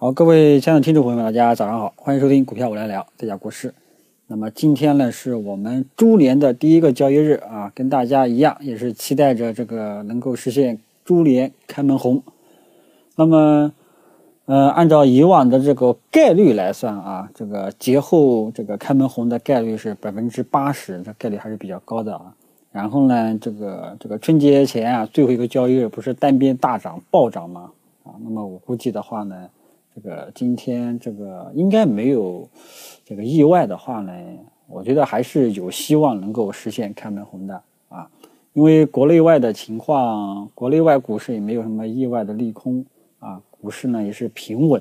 好，各位亲爱的听众朋友们，大家早上好，欢迎收听股票我来聊，这家国事。那么今天呢，是我们猪年的第一个交易日啊，跟大家一样，也是期待着这个能够实现猪年开门红。那么，呃，按照以往的这个概率来算啊，这个节后这个开门红的概率是百分之八十，这概率还是比较高的啊。然后呢，这个这个春节前啊，最后一个交易日不是单边大涨暴涨吗？啊，那么我估计的话呢。这个今天这个应该没有这个意外的话呢，我觉得还是有希望能够实现开门红的啊，因为国内外的情况，国内外股市也没有什么意外的利空啊，股市呢也是平稳，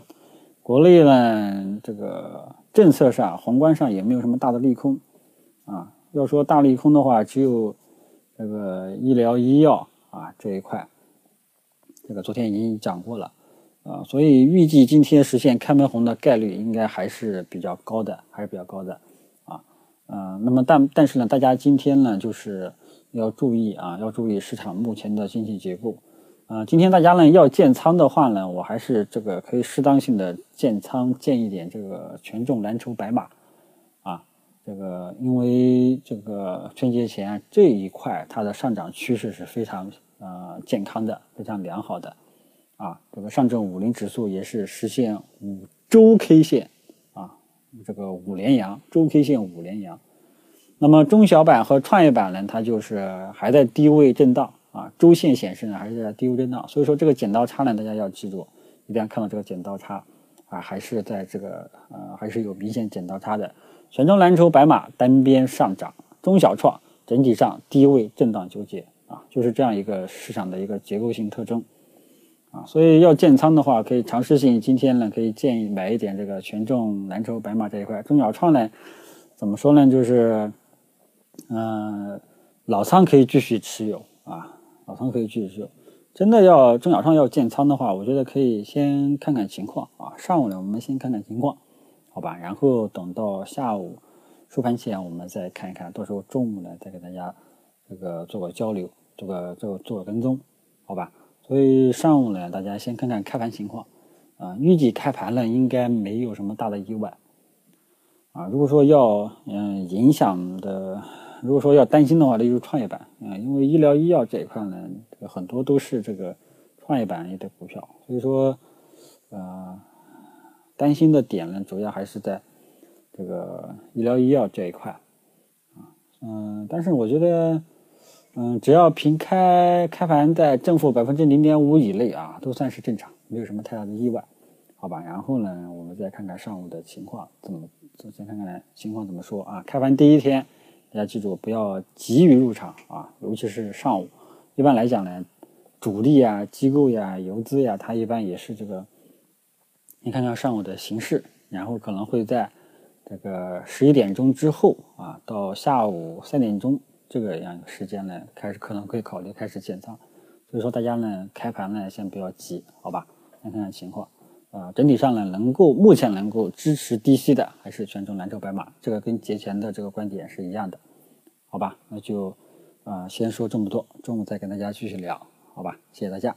国内呢这个政策上、宏观上也没有什么大的利空啊，要说大利空的话，只有这个医疗医药啊这一块，这个昨天已经讲过了。啊，所以预计今天实现开门红的概率应该还是比较高的，还是比较高的，啊，嗯，那么但但是呢，大家今天呢就是要注意啊，要注意市场目前的经济结构，啊，今天大家呢要建仓的话呢，我还是这个可以适当性的建仓，建一点这个权重蓝筹白马，啊，这个因为这个春节前这一块它的上涨趋势是非常呃健康的，非常良好的。啊，这个上证五零指数也是实现五周 K 线啊，这个五连阳，周 K 线五连阳。那么中小板和创业板呢，它就是还在低位震荡啊，周线显示呢还是在低位震荡。所以说这个剪刀差呢，大家要记住，一定要看到这个剪刀差啊，还是在这个呃，还是有明显剪刀差的。权重蓝筹白马单边上涨，中小创整体上低位震荡纠结啊，就是这样一个市场的一个结构性特征。啊，所以要建仓的话，可以尝试性今天呢，可以建议买一点这个权重蓝筹白马这一块。中小创呢，怎么说呢？就是，嗯，老仓可以继续持有啊，老仓可以继续持有。真的要中小创要建仓的话，我觉得可以先看看情况啊。上午呢，我们先看看情况，好吧？然后等到下午收盘前，我们再看一看，到时候中午呢，再给大家这个做个交流，做个做做个跟踪，好吧？所以上午呢，大家先看看开盘情况，啊，预计开盘呢应该没有什么大的意外，啊，如果说要嗯影响的，如果说要担心的话，例如创业板，啊，因为医疗医药这一块呢，这个很多都是这个创业板类的股票，所以说，呃，担心的点呢，主要还是在这个医疗医药这一块，啊，嗯，但是我觉得。嗯，只要平开开盘在正负百分之零点五以内啊，都算是正常，没有什么太大的意外，好吧？然后呢，我们再看看上午的情况怎么，先看看情况怎么说啊？开盘第一天，大家记住不要急于入场啊，尤其是上午。一般来讲呢，主力啊、机构呀、游资呀，它一般也是这个，你看看上午的形势，然后可能会在这个十一点钟之后啊，到下午三点钟。这个样时间呢，开始可能会考虑开始建仓，所以说大家呢开盘呢先不要急，好吧？先看看情况，啊，整体上呢能够目前能够支持低吸的还是权重蓝筹白马，这个跟节前的这个观点是一样的，好吧？那就啊先说这么多，中午再跟大家继续聊，好吧？谢谢大家。